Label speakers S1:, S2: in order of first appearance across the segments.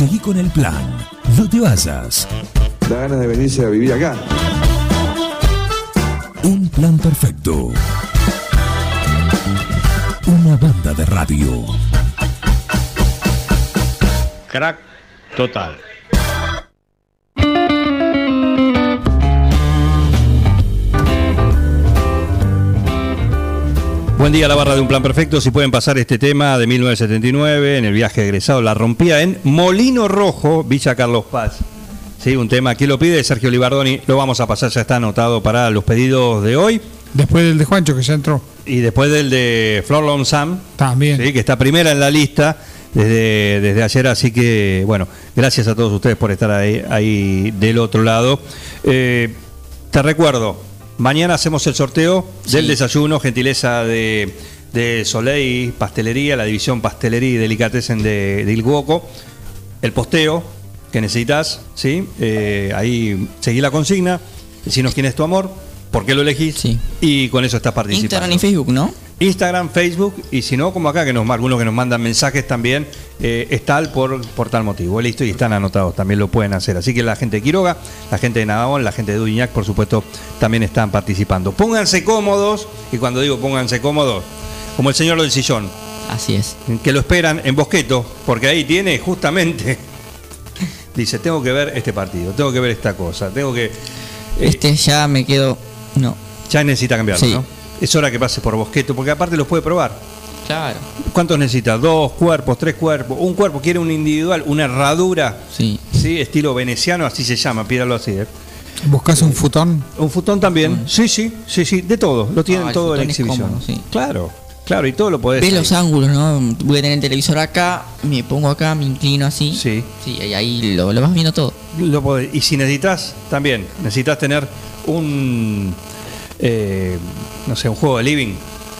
S1: Seguí con el plan. No te vayas.
S2: Da ganas de venirse a vivir acá.
S1: Un plan perfecto. Una banda de radio.
S3: Crack total. Buen día, la barra de un plan perfecto. Si pueden pasar este tema de 1979 en el viaje egresado, la rompía en Molino Rojo, Villa Carlos Paz. Sí, un tema que lo pide Sergio Libardoni. Lo vamos a pasar, ya está anotado para los pedidos de hoy.
S4: Después del de Juancho, que ya entró.
S3: Y después del de Flor Long Sam,
S4: También.
S3: ¿sí? que está primera en la lista desde, desde ayer. Así que, bueno, gracias a todos ustedes por estar ahí, ahí del otro lado. Eh, te recuerdo, mañana hacemos el sorteo del desayuno, gentileza de, de Soleil Pastelería, la división Pastelería y Delicatessen de, de Ilguoco. El posteo que necesitas, ¿sí? Eh, ahí seguí la consigna, decinos quién es tu amor, por qué lo elegís
S5: Sí.
S3: y con eso estás participando.
S5: Instagram y Facebook, ¿no?
S3: Instagram, Facebook y si no, como acá, que nos algunos que nos mandan mensajes también, eh, es tal por, por tal motivo. Listo, y están anotados, también lo pueden hacer. Así que la gente de Quiroga, la gente de Navagón, la gente de Duñac, por supuesto, también están participando. Pónganse cómodos, y cuando digo pónganse cómodos, como el señor del sillón,
S5: Así es.
S3: que lo esperan en Bosqueto, porque ahí tiene justamente, dice, tengo que ver este partido, tengo que ver esta cosa, tengo que... eh,
S5: Este ya me quedo. No.
S3: ya necesita cambiarlo,
S5: Sí.
S3: ¿no? Es hora que pase por Bosqueto, porque aparte los puede probar.
S5: Claro.
S3: ¿Cuántos necesita? Dos cuerpos, tres cuerpos. Un cuerpo quiere un individual, una herradura,
S5: Sí.
S3: ¿sí? Estilo veneciano, así se llama, pídalo así. ¿eh?
S4: ¿Buscas un futón?
S3: Un futón también. Sí, sí, sí, sí, de todo. Lo tienen
S5: Ah,
S3: todo en
S5: es
S3: exhibición.
S5: cómodo, sí.
S3: Claro, claro, y todo lo podés.
S5: Ves
S3: ahí.
S5: los ángulos, ¿no? Voy a tener el televisor acá, me pongo acá, me inclino así.
S3: Sí.
S5: Sí, y ahí lo, lo vas viendo todo.
S3: Lo podés- Y si necesitas, también, necesitas tener un, eh, no sé, un juego de living.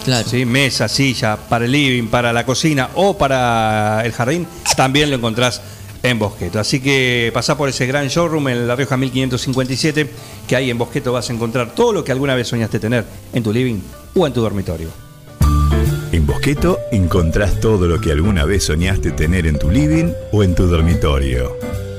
S5: Claro.
S3: ¿sí? Mesa, silla, para el living, para la cocina o para el jardín, también lo encontrás en Bosqueto. Así que pasá por ese gran showroom en La Rioja 1557, que ahí en Bosqueto vas a encontrar todo lo que alguna vez soñaste tener en tu living o en tu dormitorio.
S6: En Bosqueto encontrás todo lo que alguna vez soñaste tener en tu living o en tu dormitorio.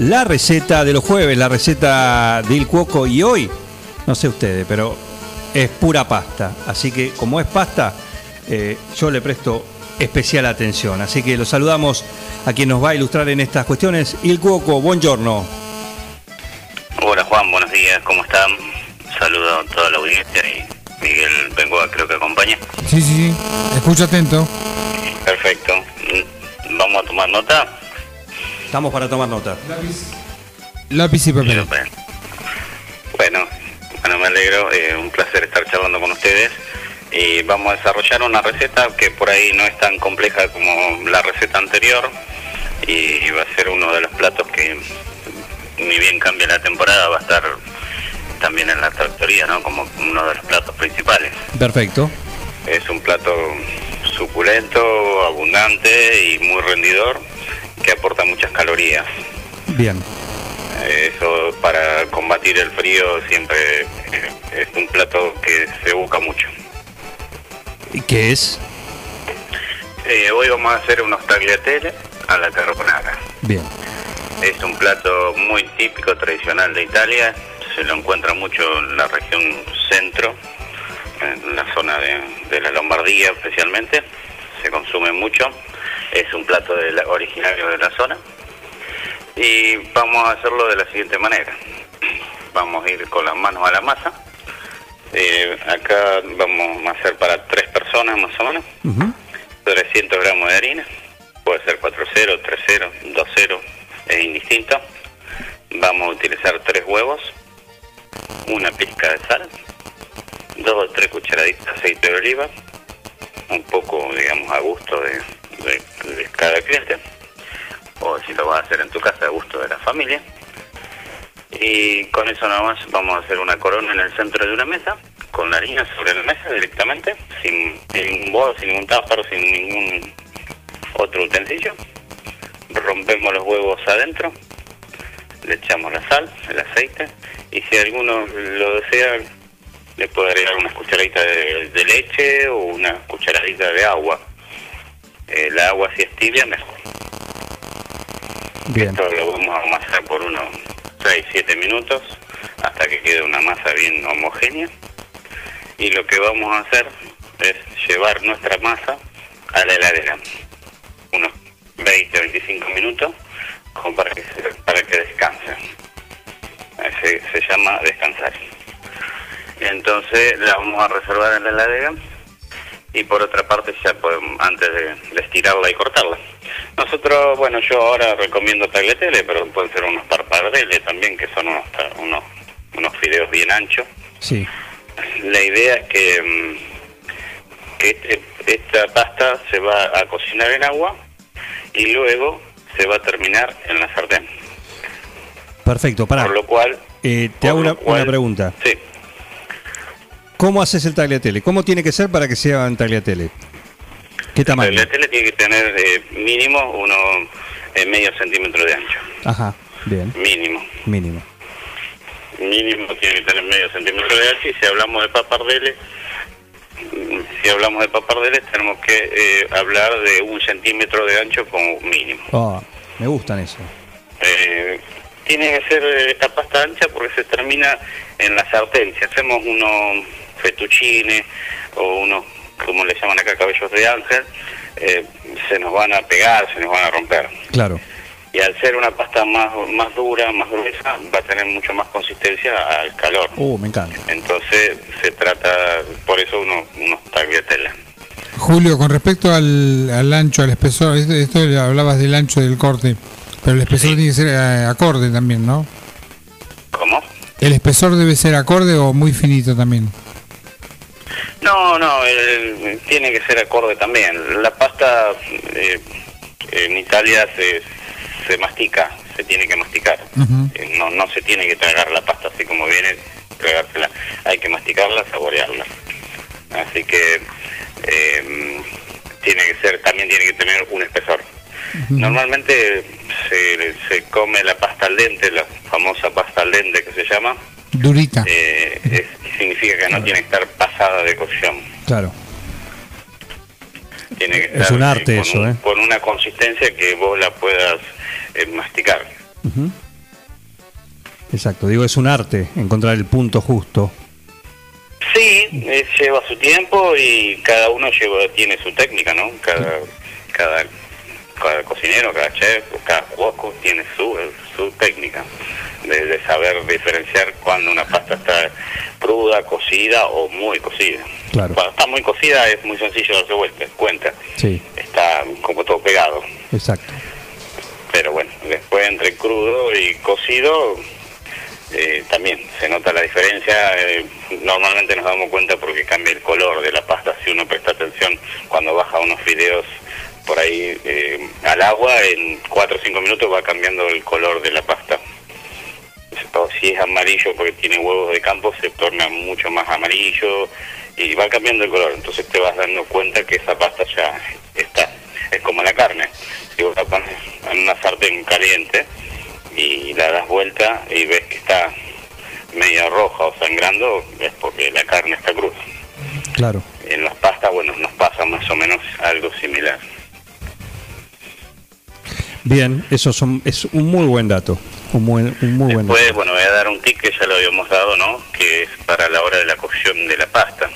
S3: la receta de los jueves, la receta del cuoco y hoy, no sé ustedes, pero es pura pasta. Así que como es pasta, eh, yo le presto especial atención. Así que los saludamos a quien nos va a ilustrar en estas cuestiones. Il Cuoco, buongiorno.
S7: Hola Juan, buenos días, ¿cómo están? Saludo a toda la audiencia y Miguel Bengoa creo que acompaña.
S4: Sí, sí, sí. Escucha atento.
S7: Perfecto. Vamos a tomar nota.
S3: Estamos para tomar nota.
S4: Lápiz y papel.
S7: Bueno, bueno, me alegro, eh, un placer estar charlando con ustedes. Y vamos a desarrollar una receta que por ahí no es tan compleja como la receta anterior. Y va a ser uno de los platos que, ni bien cambie la temporada, va a estar también en la tractoría, ¿no? Como uno de los platos principales.
S3: Perfecto.
S7: Es un plato suculento, abundante y muy rendidor que aporta muchas calorías.
S3: Bien.
S7: Eh, Eso para combatir el frío siempre es un plato que se busca mucho.
S3: ¿Y qué es?
S7: Eh, hoy vamos a hacer unos tagliatelle a la carbonara.
S3: Bien.
S7: Es un plato muy típico, tradicional de Italia. Se lo encuentra mucho en la región centro, en la zona de, de la Lombardía especialmente. Se consume mucho. Es un plato de la- originario de la zona. Y vamos a hacerlo de la siguiente manera. Vamos a ir con las manos a la masa. Eh, acá vamos a hacer para tres personas más o menos.
S3: Ujú.
S7: 300 gramos de harina, puede ser 4-0, 3-0, 2-0, es indistinto. Vamos a utilizar tres huevos, una pizca de sal, dos o tres cucharaditas de aceite de oliva, un poco, digamos, a gusto de, de- cada cliente, o si lo vas a hacer en tu casa a gusto de la familia. Y con eso nada más vamos a hacer una corona en el centro de una mesa, con la harina sobre la mesa directamente, sin, ningún bol, sin ningún táparo, sin ningún otro utensilio. Rompemos los huevos adentro, le echamos la sal, el aceite, y si alguno lo desea, le puede agregar una cucharadita de leche o una cucharadita de agua. Eh, la agua si es tibia, mejor.
S3: Bien.
S7: Esto lo vamos a amasar por unos 6-7 minutos hasta que quede una masa bien homogénea. Y lo que vamos a hacer es llevar nuestra masa a la heladera. Unos 20-25 minutos como para que, se- para que descanse. Eh, Se, se llama descansar. Entonces la vamos a reservar en la heladera y por otra parte ya podemos, antes de, de estirarla y cortarla. Nosotros, bueno, yo ahora recomiendo tagliatelle, pero pueden ser unos parpadeles también, que son unos, unos, unos fideos bien anchos.
S3: Sí.
S7: La idea es que, mm, que este- esta pasta se va a cocinar en agua y luego se va a terminar en la sartén.
S3: Perfecto, pará.
S7: Por lo cual...
S3: Eh, te hago una,
S7: cual-
S3: una pregunta.
S7: Sí.
S3: ¿Cómo haces el tagliatelle? ¿Cómo tiene que ser para que sea un tagliatelle? ¿Qué tamaño?
S7: La tele tiene que tener eh, mínimo uno eh, medio centímetro de ancho.
S3: Ajá, bien,
S7: Mínimo.
S3: mínimo.
S7: Mínimo tiene que tener medio centímetro de ancho y si hablamos de papardeles, si hablamos de papardeles tenemos que eh, hablar de un centímetro de ancho como mínimo.
S3: Ah, me gustan eso.
S7: Eh, tiene que ser eh, esta pasta ancha porque se termina en la sartén. Si hacemos unos fettuccine o unos, como le llaman acá, cabellos de ángel, eh, se nos van a pegar, se nos van a romper.
S3: Claro.
S7: Y al ser una pasta más, más dura, más gruesa, va a tener mucho más consistencia al calor.
S3: Uh, me encanta.
S7: Entonces se trata, por eso uno, unos tagliatelle.
S4: Julio, con respecto al, al ancho, al espesor, esto, hablabas del ancho del corte, pero el espesor tiene que ser eh, acorde también, ¿no?
S7: ¿Cómo?
S4: ¿El espesor debe ser acorde o muy finito también?
S7: No, no, el- tiene que ser acorde también. La pasta eh, en Italia se, se mastica, se tiene que masticar. Eh, no, no se tiene que tragar la pasta así como viene, tragársela. Hay que masticarla, saborearla. Así que eh, tiene que ser, también tiene que tener un espesor. Normalmente se, se come la pasta al dente, la famosa pasta al dente que se llama,
S4: Durita.
S7: eh, es- significa que no tiene que estar pasada de cocción.
S3: Claro.
S7: Tiene que
S3: Es
S7: estar
S3: un arte
S7: con,
S3: eso, ¿eh?
S7: con una consistencia que vos la puedas eh, masticar.
S3: Exacto, digo, es un arte encontrar el punto justo.
S7: Sí, eh, lleva su tiempo y cada uno lleva tiene su técnica, ¿no? Cada, cada, cada cocinero, cada chef, cada cuoco tiene su, su técnica de, de saber diferenciar cuando una pasta está cruda, cocida o muy cocida.
S3: Claro.
S7: Cuando está muy cocida es muy sencillo darse vuelta, cuenta.
S3: Sí,
S7: Está como todo pegado.
S3: exacto.
S7: Pero bueno, después entre crudo y cocido eh, también se nota la diferencia. eh, normalmente nos damos cuenta porque cambia el color de la pasta. Si uno presta atención cuando baja unos fideos por ahí eh, al agua, en 4 o 5 minutos va cambiando el color de la pasta. Si es amarillo porque tiene huevos de campo, se torna mucho más amarillo y va cambiando el color. Entonces te vas dando cuenta que esa pasta ya está. Es como la carne. Si vos la pones en una sartén caliente y la das vuelta y ves que está media roja o sangrando, es porque la carne está cruda.
S3: Claro.
S7: En las pastas, bueno, nos pasa más o menos algo similar.
S3: Bien, eso son, es un muy buen dato. Un muy, un muy buen
S7: Después,
S3: dato.
S7: bueno, voy a dar un tip que ya lo habíamos dado, ¿no? Que es para la hora de la cocción de la pasta.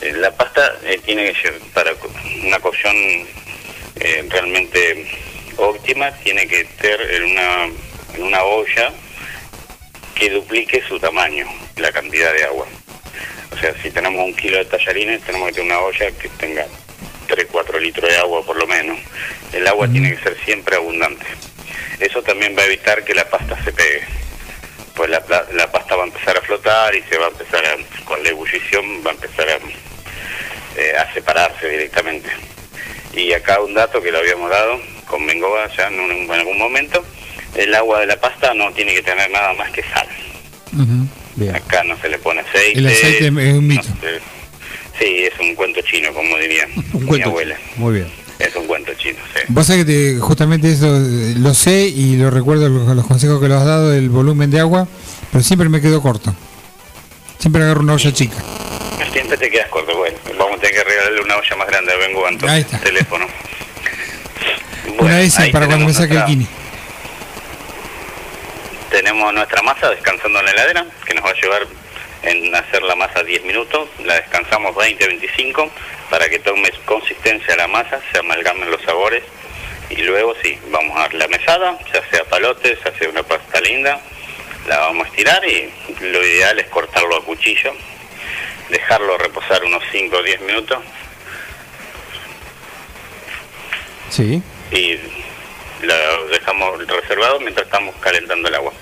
S7: Eh, La pasta eh, tiene que ser, para una cocción eh, realmente óptima, tiene que estar en una, en una olla que duplique su tamaño, la cantidad de agua. O sea, si tenemos un kilo de tallarines, tenemos que tener una olla que tenga 3, 4 litros de agua por lo menos. El agua tiene que ser siempre abundante. Eso también va a evitar que la pasta se pegue. Pues la, la- la pasta va a empezar a flotar y se va a empezar a, con la ebullición va a empezar a, eh, a separarse directamente. Y acá un dato que lo habíamos dado, con bengoa ya en, un- en algún momento. El agua de la pasta no tiene que tener nada más que sal. Acá no se le pone aceite.
S4: El aceite es un mito.
S7: no se- sí, es un cuento chino, como diría
S3: Un
S7: mi
S3: cuento.
S7: abuela.
S3: Muy bien.
S7: Es un cuento chino, sí.
S4: Vos sabés que te- justamente eso eh, lo sé y lo recuerdo los, los consejos que lo has dado del volumen de agua, pero siempre me quedo corto. Siempre agarro una olla chica.
S7: Siempre te quedas corto. Bueno, vamos a tener que regalarle una olla más grande tu
S4: Ahí está.
S7: teléfono.
S4: una de esas para cuando me saque el kini.
S7: Tenemos nuestra masa descansando en la heladera, que nos va a llevar en hacer la masa 10 minutos. La descansamos 20-25 para que tome consistencia la masa, se amalgamen los sabores. Y luego sí, vamos a dar la mesada, ya sea palotes, ya sea una pasta linda. La vamos a estirar y lo ideal es cortarlo a cuchillo, dejarlo reposar unos 5 o 10 minutos
S3: Sí.
S7: y lo dejamos reservado mientras estamos calentando el agua.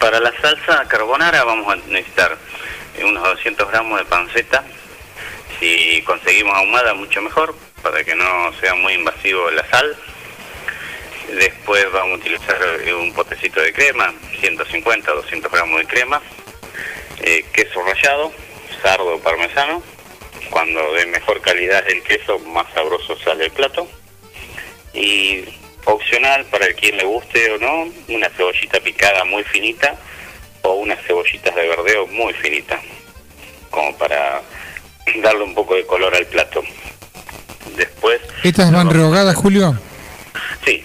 S7: Para la salsa carbonara vamos a necesitar unos 200 gramos de panceta. Si conseguimos ahumada, mucho mejor, para que no sea muy invasivo la sal. Después vamos a utilizar eh, un potecito de crema, 150, 200 gramos de crema, eh, queso rallado, sardo parmesano. Cuando de mejor calidad el queso, más sabroso sale el plato. Y opcional para el quien le guste o no, una cebollita picada muy finita o unas cebollitas de verdeo muy finitas, como para darle un poco de color al plato. Después,
S4: ¿Estas van rehogadas, Julio?
S7: sí,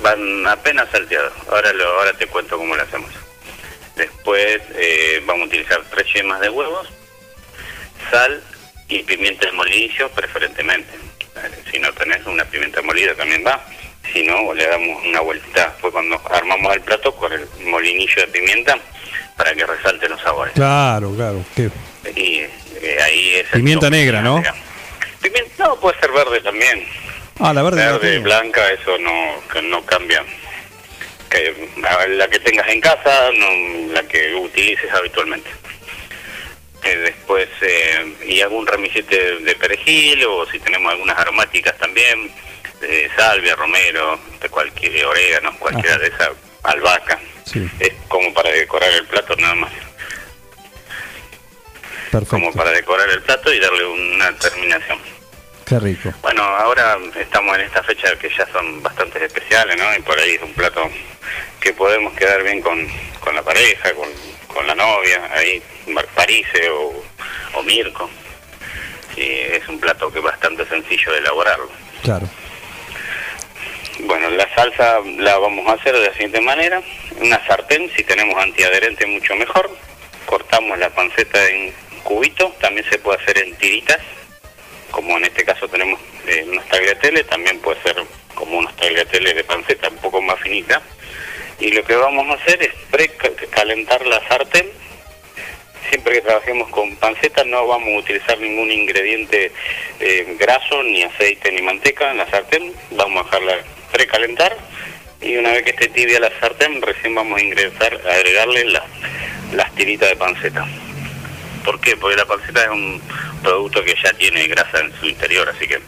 S7: van apenas salteadas. Ahora, lo, ahora te cuento cómo lo hacemos. Después eh, vamos a utilizar tres yemas de huevos, sal y pimienta de molinillo preferentemente. Si no tenés una pimienta molida también va. Si no, le damos una vueltita después cuando armamos el plato con el molinillo de pimienta para que resalte los sabores.
S3: Claro, claro. Qué-
S7: Y eh, ahí es
S3: Pimienta negra, ¿no?
S7: digamos. Pimienta, no, puede ser verde también.
S3: Ah, la verde.
S7: Verde, blanca, eso no, no cambia. Que, la, la que tengas en casa, no, la que utilices habitualmente. Eh, después, eh, y algún ramillete de perejil, o si tenemos algunas aromáticas también, de salvia, romero, de cualquier orégano, cualquiera
S3: Ajá.
S7: de esas, albahaca.
S3: Sí.
S7: Es como para decorar el plato nada más. Como para decorar el plato y darle una terminación.
S3: Qué rico.
S7: Bueno, ahora estamos en esta fecha que ya son bastante especiales, ¿no? Y por ahí es un plato que podemos quedar bien con, con la pareja, con, con la novia, ahí, Parise o, o Mirko. Sí, es un plato que es bastante sencillo de elaborarlo.
S3: Claro.
S7: Bueno, la salsa la vamos a hacer de la siguiente manera. Una sartén, si tenemos antiadherente mucho mejor. Cortamos la panceta en cubitos, también se puede hacer en tiritas, como en este caso tenemos eh, unos tagliatelle, también puede ser como unos tagliatelle de panceta un poco más finita. Y lo que vamos a hacer es precalentar la sartén. Siempre que trabajemos con panceta no vamos a utilizar ningún ingrediente eh, graso, ni aceite, ni manteca en la sartén. Vamos a dejarla precalentar y una vez que esté tibia la sartén recién vamos a ingresar, a agregarle la- las tiritas de panceta. ¿Por qué? Porque la panceta es un producto que ya tiene grasa en su interior, así que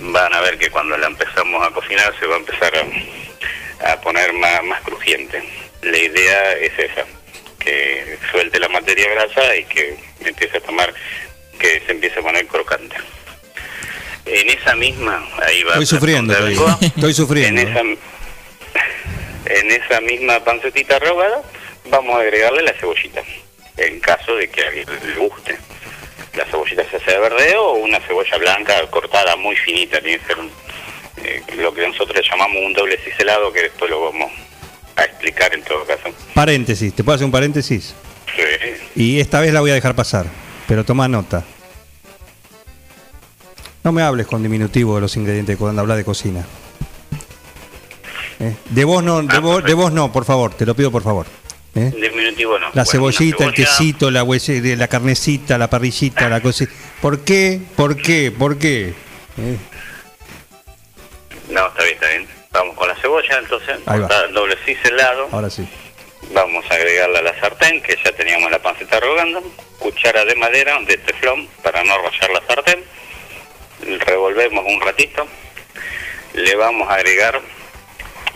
S7: van a ver que cuando la empezamos a cocinar se va a empezar a, a poner más, más crujiente. La idea es esa, que suelte la materia grasa y que empiece a tomar, que se empiece a poner crocante. En esa misma, ahí va
S3: Estoy sufriendo, estoy, sufriendo.
S7: En esa, en esa misma pancetita rogada vamos a agregarle la cebollita, en caso de que a alguien le guste. La cebollita se hace de verdeo o una cebolla blanca cortada muy finita, tiene que ser un- eh, lo que nosotros llamamos un doble ciselado, que después lo vamos a explicar en todo caso.
S3: Paréntesis, ¿te puedo hacer un paréntesis?
S7: Sí.
S3: Y esta vez la voy a dejar pasar, pero toma nota. No me hables con diminutivo de los ingredientes cuando hablas de cocina. ¿Eh? De vos no, de
S7: Ah,
S3: vos, de vos no, por favor, te lo pido por favor. ¿Eh?
S7: Diminutivo no.
S3: La
S7: Bueno,
S3: cebollita,
S7: una
S3: el
S7: cebolla,
S3: quesito, la, huese- la carnecita, la parrillita, la cosita. ¿Por qué? ¿Por qué? ¿Por qué? ¿Eh?
S7: No, está bien, está bien. Vamos con la cebolla, entonces,
S3: Ahí va.
S7: doble ciselado.
S3: Ahora sí.
S7: Vamos a agregarla a la sartén, que ya teníamos la panceta rogando. Cuchara de madera de teflón para no rayar la sartén. Revolvemos un ratito. le vamos a agregar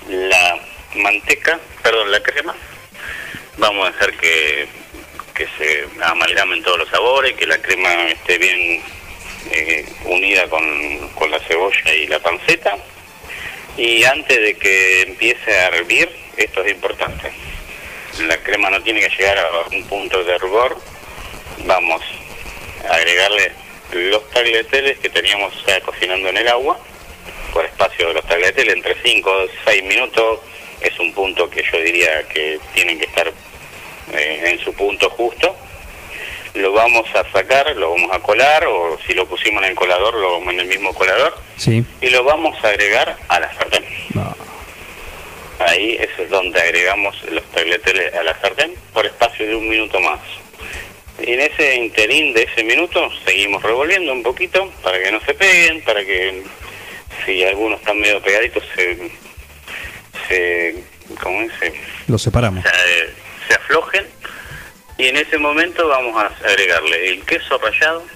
S7: la manteca, perdón, la crema. Vamos a hacer que, que se amalgamen todos los sabores, que la crema esté bien eh, unida con, con la cebolla y la panceta. Y antes de que empiece a hervir, esto es importante. La crema no tiene que llegar a un punto de hervor. Vamos a agregarle los tagliatelles que teníamos ya cocinando en el agua, por espacio de los tagliatelles, entre 5 o 6 minutos. Es un punto que yo diría que tienen que estar eh, en su punto justo. Lo vamos a sacar, lo vamos a colar, o si lo pusimos en el colador, lo vamos en el mismo colador,
S3: Sí.
S7: y lo vamos a agregar a la sartén.
S3: No.
S7: Ahí es donde agregamos los tagliatelles a la sartén por espacio de un minuto más. Y en ese interín de ese minuto seguimos revolviendo un poquito para que no se peguen, para que si algunos están medio pegaditos se, se ¿cómo es? Se-
S3: Lo separamos.
S7: se, se aflojen. Y en ese momento vamos a agregarle el queso rallado,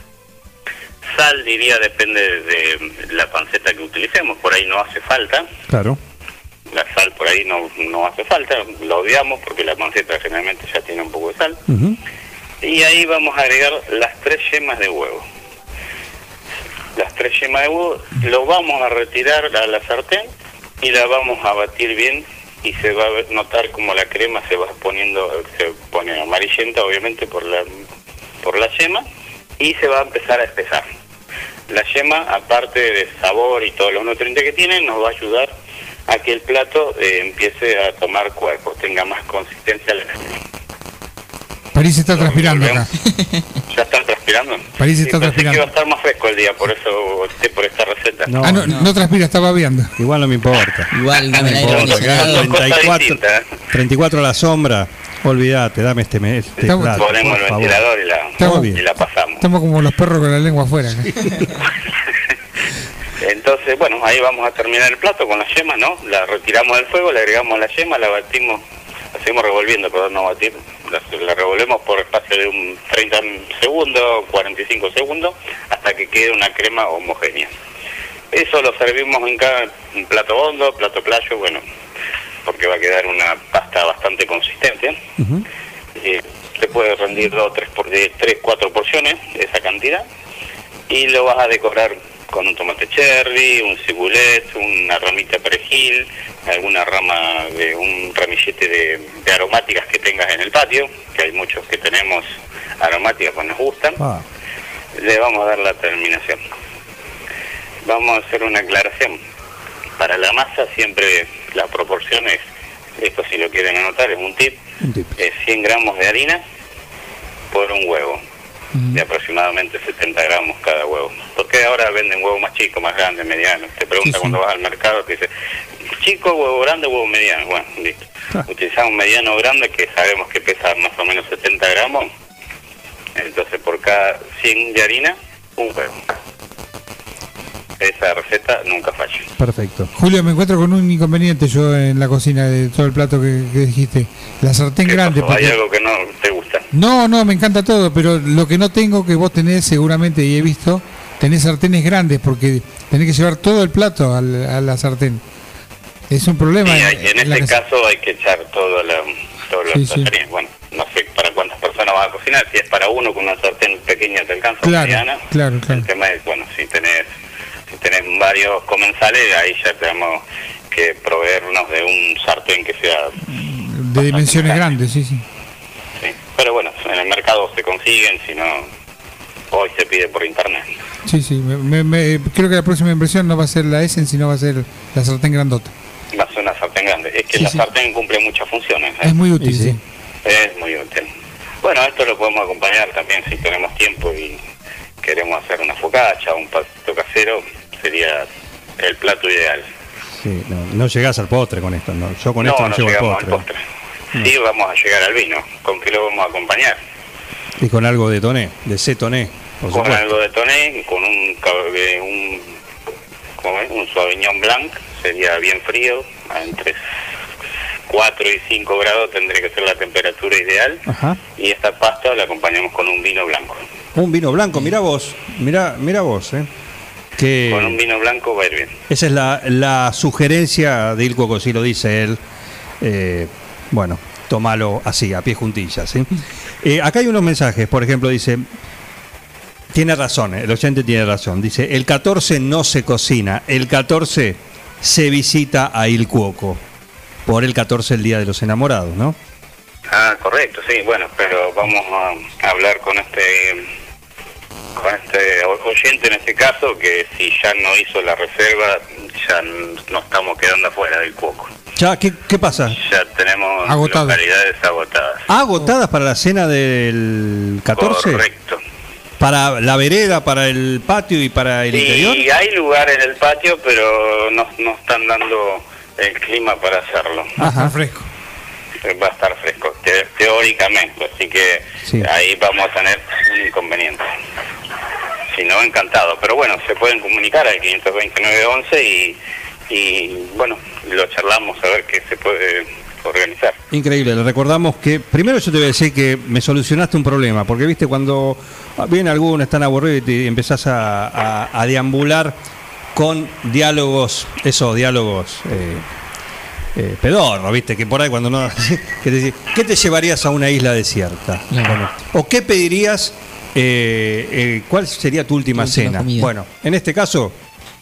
S7: sal diría depende de la panceta que utilicemos, por ahí no hace falta,
S3: Claro.
S7: la sal por ahí no, no hace falta, lo odiamos porque la panceta generalmente ya tiene un poco de sal.
S3: Ujú.
S7: Y ahí vamos a agregar las tres yemas de huevo. Las tres yemas de huevo lo vamos a retirar a la sartén y la vamos a batir bien y se va a notar como la crema se va poniendo, se pone amarillenta obviamente por la, por la yema y se va a empezar a espesar. La yema, aparte de sabor y todos los nutrientes que tiene, nos va a ayudar a que el plato eh, empiece a tomar cuerpo, tenga más consistencia. la crema.
S4: París está transpirando acá.
S7: ¿Ya están transpirando?
S4: París está
S7: Sí, pensé
S4: transpirando.
S7: que iba a estar más fresco el día, por eso opté por esta receta.
S3: No,
S4: ah, no, no, transpira, está babeando.
S3: Igual no me importa.
S5: Igual,
S3: No me importa, que haga
S5: acondicionado.
S7: Son cosas
S3: 34,
S7: distintas.
S3: 34 a la sombra. Olvídate, dame este, me- este
S4: Estamos-
S3: plato,
S7: Ponemos el ventilador y la,
S4: Estamos-
S7: y la pasamos.
S4: Estamos como los perros con la lengua afuera. acá.
S7: Entonces, bueno, ahí vamos a terminar el plato con la yema, ¿no? La retiramos del fuego, le agregamos la yema, la batimos, la seguimos revolviendo, perdón, no batir, la, la revolvemos por espacio de un 30 segundos, 45 segundos, hasta que quede una crema homogénea. Eso lo servimos en cada plato hondo, plato playo, bueno, porque va a quedar una pasta bastante consistente.
S3: Ujú.
S7: Eh, se puede rendir dos, tres, por, de tres, cuatro porciones de esa cantidad y lo vas a decorar con un tomate cherry, un cibulet, una ramita de perejil, alguna rama de un ramillete de, de aromáticas que tengas en el patio, que hay muchos que tenemos aromáticas que nos gustan.
S3: Ah,
S7: Le vamos a dar la terminación. Vamos a hacer una aclaración. Para la masa siempre la proporción es, esto si lo quieren anotar, es un tip,
S3: un tip.
S7: es 100 gramos de harina por un huevo, de aproximadamente 70 gramos cada huevo. Porque ahora venden huevos más chicos, más grandes, medianos. Te pregunta
S4: Sí, sí.
S7: cuando vas al mercado, te dice, chico, huevo grande, huevo mediano. Bueno, listo.
S3: Ah.
S7: Utilizamos mediano grande que sabemos que pesa más o menos 70 gramos. Entonces por cada 100 de harina, un huevo. Esa receta nunca falla.
S3: Perfecto.
S4: Julio, me encuentro con un inconveniente yo en la cocina de todo el plato que, que dijiste. La sartén
S7: ¿Qué
S4: grande.
S7: pasó? ¿Hay
S4: porque-
S7: algo que no te gusta?
S4: No, no, me encanta todo, pero lo que no tengo que vos tenés seguramente y he visto, tenés sartenes grandes porque tenés que llevar todo el plato al- a la sartén. Es un problema.
S7: Sí,
S4: en-
S7: este
S4: casa.
S7: caso hay que echar todo la, todo lo
S4: Sí,
S7: la
S4: sí.
S7: sartén. Bueno, no sé para cuántas personas vas a cocinar. Si es para uno con una sartén pequeña te alcanza,
S4: Claro,
S7: mediana.
S4: claro, claro.
S7: El tema es, bueno, si tenés, si tenés varios comensales, ahí ya tenemos que proveernos de un sartén que sea...
S4: De dimensiones grandes, sí, sí.
S7: Pero bueno, en el mercado se consiguen, si no, hoy se pide por internet.
S4: Sí, sí. me- me- me- creo que la próxima inversión no va a ser la Essen, sino va a ser la sartén grandota.
S7: Va a ser una sartén grande. Es que
S4: Sí,
S7: la
S4: sí.
S7: sartén cumple muchas funciones. ¿eh?
S4: Es muy útil,
S3: sí.
S4: sí.
S7: Es muy útil. Bueno, esto lo podemos acompañar también si tenemos tiempo y queremos hacer una focaccia o un pasito casero, sería el plato ideal.
S3: Sí, no, no llegás al postre con esto. No. Yo con
S7: no,
S3: esto no,
S7: no
S3: llego al
S7: llegamos
S3: postre.
S7: al postre. Sí, vamos a llegar al vino. ¿Con qué lo vamos a acompañar?
S3: Y con algo de toné, de C toné, por
S7: con
S3: supuesto.
S7: algo de toné, con un, un, un sauvignon blanc, sería bien frío, entre 4 y 5 grados tendría que ser la temperatura ideal.
S3: Ajá.
S7: Y esta pasta la acompañamos con un vino blanco.
S3: Un vino blanco, mira vos, mira, mira vos, ¿eh? Que-
S7: con un vino blanco va a ir bien.
S3: Esa es la, la sugerencia de Il Cuoco, si lo dice él. Eh, bueno, tómalo así, a pie juntillas. ¿sí? Eh, acá hay unos mensajes, por ejemplo, dice, tiene razón, el oyente tiene razón, dice, el 14 no se cocina, el 14 se visita a Il Cuoco, por el 14 el Día de los Enamorados, ¿no?
S7: Ah, correcto, sí, bueno, pero vamos a hablar con este con este oyente en este caso que si ya no hizo la reserva ya n- no estamos quedando afuera del cuoco.
S3: Ya, ¿qué, qué pasa?
S7: Ya tenemos
S4: Agotado.
S7: localidades agotadas.
S3: ¿Agotadas para la cena del 14?
S7: Correcto.
S3: ¿Para la vereda, para el patio y para el interior?
S7: Y hay lugar en el patio, pero no, no están dando el clima para hacerlo.
S3: Ajá.
S4: Está fresco.
S7: Va a estar fresco, te- teóricamente, así que
S3: Sí.
S7: ahí vamos a tener un inconveniente. Si no, encantado. Pero bueno, se pueden comunicar al 52911 y, y bueno, lo charlamos a ver qué se puede organizar.
S3: Increíble, le recordamos que primero yo te voy a decir que me solucionaste un problema, porque viste cuando viene alguno, están aburridos y te empezás a, a- a deambular con diálogos, esos diálogos eh, eh, pedorros, viste, que por ahí cuando no... que te dice, ¿Qué te llevarías a una isla desierta?
S5: Claro.
S3: ¿O qué pedirías? eh, eh, ¿Cuál sería tu última
S5: Tu última
S3: cena?
S5: comida.
S3: Bueno, en este caso,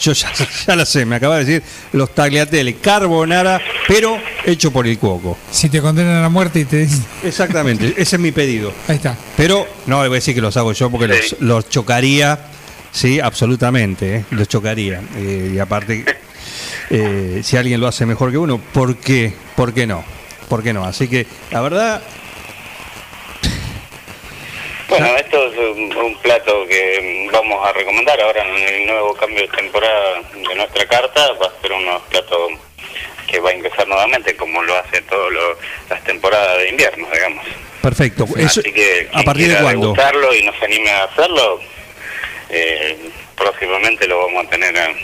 S3: yo ya, ya la sé, me acaba de decir los tagliatelle carbonara, pero hecho por el cuoco.
S4: Si te condenan a muerte y te dicen.
S3: Exactamente, ese es mi pedido.
S4: Ahí está.
S3: Pero no le voy a decir que los hago yo porque los,
S7: Sí.
S3: los chocaría, sí, absolutamente, ¿eh? los chocaría. Eh, y aparte, eh, si alguien lo hace mejor que uno, ¿por qué? ¿Por qué no? ¿Por qué no? Así que, la verdad,
S7: Bueno, esto es un, un plato que vamos a recomendar ahora en el nuevo cambio de temporada de nuestra carta. Va a ser unos platos que va a ingresar nuevamente, como lo hace todas las temporadas de invierno, digamos.
S3: perfecto. Eso-
S7: Así que
S3: ¿A partir de cuándo?
S7: y nos anime a hacerlo, eh, próximamente lo vamos a tener eh,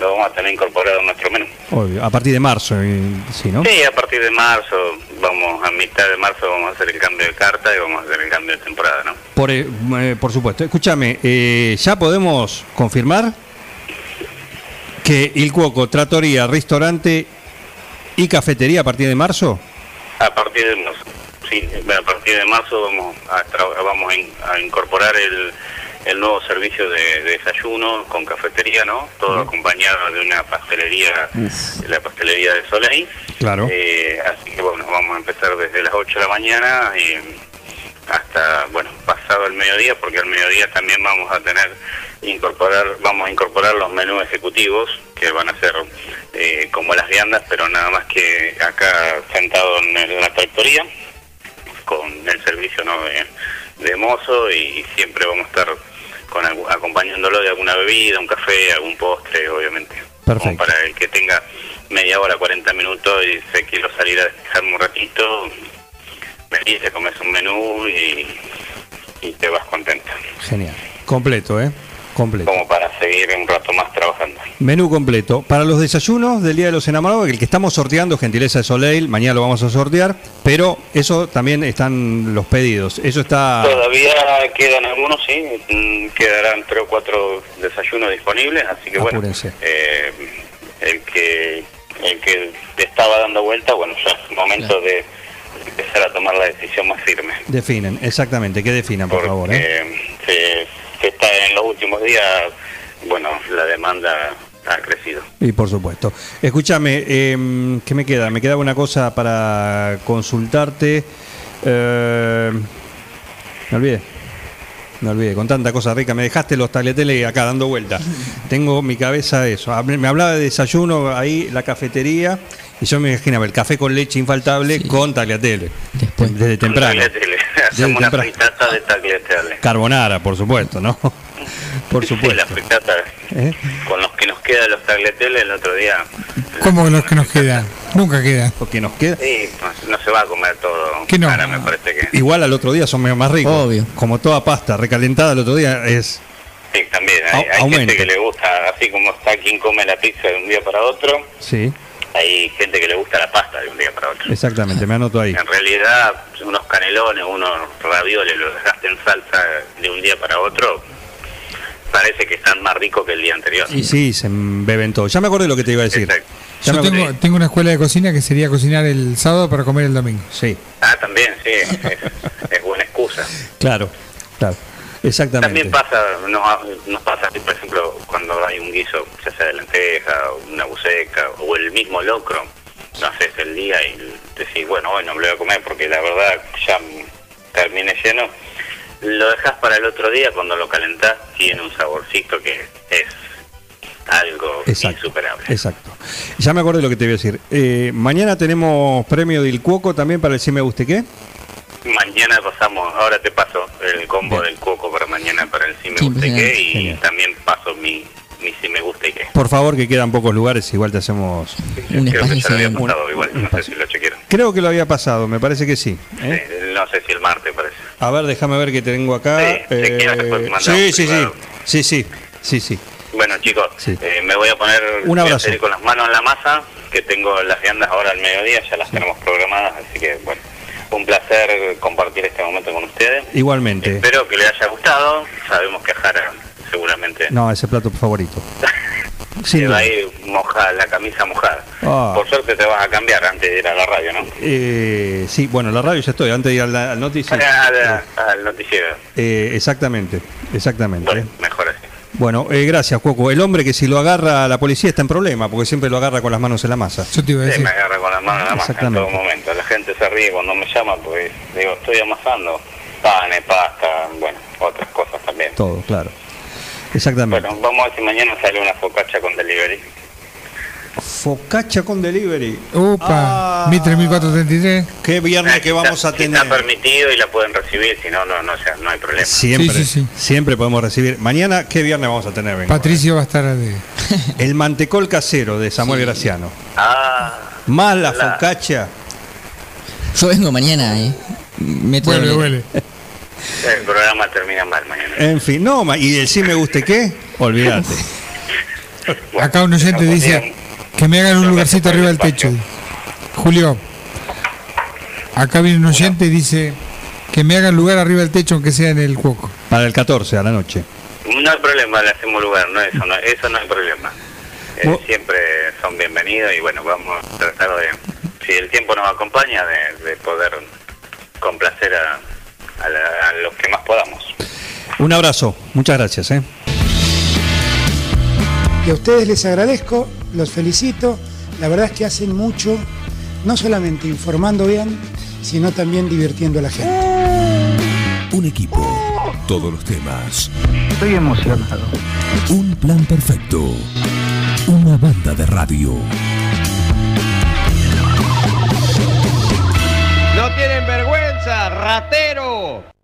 S7: lo vamos a tener incorporado en nuestro menú.
S3: Obvio, a partir de marzo, eh, sí, ¿no?
S7: Sí, a partir de marzo, vamos a mitad de marzo vamos a hacer el cambio de carta y vamos a hacer el cambio de temporada, ¿no?
S3: Por, eh, eh, por supuesto. Escúchame, eh, ¿ya podemos confirmar que Il Cuoco, Trattoria, Restaurante y Cafetería a partir de marzo?
S7: A partir de marzo, sí, a partir de marzo vamos a, vamos a incorporar el, el nuevo servicio de, de desayuno con cafetería, ¿no? Todo acompañado de una pastelería, la pastelería de Soleil.
S3: Claro.
S7: Eh, así que bueno, vamos a empezar desde las 8 de la mañana y hasta, bueno, pasado el mediodía, porque al mediodía también vamos a tener incorporar, vamos a incorporar los menús ejecutivos que van a ser eh, como las viandas, pero nada más que acá sentado en la tractoría con el servicio ¿no? de, de mozo y siempre vamos a estar con acompañándolo de alguna bebida, un café, algún postre, obviamente.
S3: Perfecto.
S7: Como para el que tenga media hora, 40 minutos y se quiero salir a despejarme un ratito, venís, te comes un menú y, y te vas contento.
S3: Genial. Completo, ¿eh? Completo.
S7: Como para seguir un rato más trabajando.
S3: Menú completo. Para los desayunos del Día de los Enamorados, el que estamos sorteando, gentileza de Soleil, mañana lo vamos a sortear, pero eso también están los pedidos. Eso está...
S7: Todavía quedan algunos, sí, mm, quedarán tres o cuatro desayunos disponibles, así que bueno, eh, el que el que te estaba dando vuelta, bueno, ya es momento de empezar a tomar la decisión más firme.
S3: Definen, exactamente, que definan, por
S7: porque
S3: favor. ¿eh?
S7: se está en los últimos días, bueno, la demanda ha crecido.
S3: Y por supuesto. Escúchame, eh, ¿qué me queda? Me queda una cosa para consultarte. Eh, me olvidé. Me olvidé, con tanta cosa rica. Me dejaste los tagliatelle acá dando vuelta. Tengo mi cabeza eso. Hab- Me hablaba de desayuno ahí, la cafetería. Y yo me imaginaba el café con leche infaltable
S5: Sí.
S3: con tagliatelle.
S5: Después.
S3: Desde temprano.
S7: Tagliatelle. Hacemos una
S3: temprano.
S7: fritata de tagliatelle.
S3: Carbonara, por supuesto, ¿no? Por
S7: Sí, la
S3: supuesto.
S7: fritata
S3: ¿Eh?
S7: con los que nos queda los tagliatelle el otro día.
S4: ¿Cómo los que nos quedan? Nunca quedan.
S3: Lo que nos queda.
S7: Sí, no, no se va a comer todo.
S4: ¿Qué no?
S7: Ahora me parece que
S3: Igual al otro día son medio más ricos.
S5: Obvio.
S3: Como toda pasta recalentada al otro día es.
S7: sí, también. Hay, hay gente que le gusta, así como está quien come la pizza de un día para otro,
S3: Sí,
S7: hay gente que le gusta la pasta de un día para otro.
S3: exactamente, me anoto ahí.
S7: En realidad, unos canelones, unos ravioles, los dejaste en salsa de un día para otro, parece que están más ricos que el día anterior.
S3: Y sí, se beben todo. Ya me acordé lo que te iba a decir.
S7: Exacto.
S3: Ya
S4: Yo tengo, tengo una escuela de cocina que sería cocinar el sábado para comer el domingo.
S3: Sí,
S7: Ah, también, sí, es, es buena excusa.
S3: claro, claro. Exactamente.
S7: También pasa, nos, nos pasa, por ejemplo, cuando hay un guiso, ya sea de lenteja, una buceca o el mismo locro, lo haces el día y decís, bueno, hoy no me lo voy a comer porque la verdad ya terminé lleno. Lo dejas para el otro día, cuando lo calentás, tiene un saborcito que es algo
S3: Exacto,
S7: insuperable.
S3: exacto. Ya me acordé de lo que te iba a decir. Eh, mañana tenemos premio del Cuoco también para el Si Me Guste Qué.
S7: Mañana pasamos, ahora te paso el combo
S3: Bien.
S7: del coco para mañana para el si me
S5: Sí,
S7: gusta y qué y
S3: Genial.
S7: también paso mi, mi si me gusta y qué.
S3: Por favor, que quedan pocos lugares, igual te hacemos...
S5: Un
S7: Creo que
S5: espacio
S7: ya lo había pasado igual,
S3: Un
S7: no sé
S3: espacio.
S7: si lo chequearon.
S3: Creo que lo había pasado, me parece que sí. ¿eh?
S7: Sí, no sé si el martes parece.
S3: A ver, déjame ver qué tengo acá.
S7: Sí, te mandamos
S3: sí, sí, sí, sí, sí, sí, sí.
S7: Bueno chicos,
S3: Sí.
S7: eh, me voy a poner
S3: Un abrazo.
S7: con las manos en la masa, que tengo las viandas ahora al mediodía, ya las tenemos programadas, así que bueno, un placer compartir este momento con ustedes.
S3: Igualmente.
S7: Espero que les haya gustado, sabemos que a Jara seguramente
S3: No, ese plato favorito. Sin
S7: te va
S3: duda.
S7: a ir moja, la camisa mojada.
S3: Ah.
S7: Por suerte te vas a cambiar antes de ir a la radio, ¿no?
S3: Eh, sí, bueno, la radio ya estoy, antes de ir al, al noticiero.
S7: Al, al noticiero.
S3: Eh, exactamente, exactamente.
S7: Bueno, mejor así.
S3: Bueno, eh, gracias, Cuoco. El hombre que si lo agarra a la policía está en problema, porque siempre lo agarra con las manos en la masa.
S4: Yo te iba a
S7: Sí,
S4: decir.
S7: me agarra con las manos en la masa en todo momento. La se ríe cuando me llama, pues digo, estoy amasando panes, pasta, bueno, otras cosas también.
S3: Todo, claro. Exactamente.
S7: Bueno, vamos a ver si mañana sale una focacha con delivery.
S3: Focacha con delivery.
S4: Upa,
S3: Ah,
S4: mi 3433.
S3: Qué viernes que vamos a
S7: Si
S3: tener.
S7: Está permitido y la pueden recibir, si no, no, no, o sea, no hay problema.
S3: Siempre,
S4: Sí, sí, sí.
S3: siempre podemos recibir. Mañana, ¿qué viernes vamos a tener? Vengo?
S4: Patricio va a estar de.
S3: El mantecol casero de Samuel Graciano.
S7: Ah,
S3: Más la
S7: Hola.
S3: focacha.
S5: Yo vengo mañana, ¿eh?
S4: Huele, huele.
S7: el programa termina mal mañana.
S3: En fin, no, ma- y el sí me guste qué, olvídate.
S7: Bueno,
S4: Acá un oyente dice que me hagan un lugarcito arriba del techo. Julio, acá viene un oyente y dice que me hagan lugar arriba del techo, aunque sea en el cuoco.
S3: Para el 14 a la noche.
S7: No hay problema, le hacemos lugar, no, eso, no, eso no hay problema. Eh, siempre son bienvenidos y bueno, vamos a tratar de, si el tiempo nos acompaña, de, de poder complacer a, a la- a los que más podamos.
S3: Un abrazo, muchas gracias. ¿eh?
S8: Y a ustedes les agradezco, los felicito. La verdad es que hacen mucho, no solamente informando bien, sino también divirtiendo a la gente.
S1: Un equipo, todos los temas.
S9: Estoy emocionado.
S1: Un plan perfecto. Una banda de radio.
S10: Tienen vergüenza, ratero.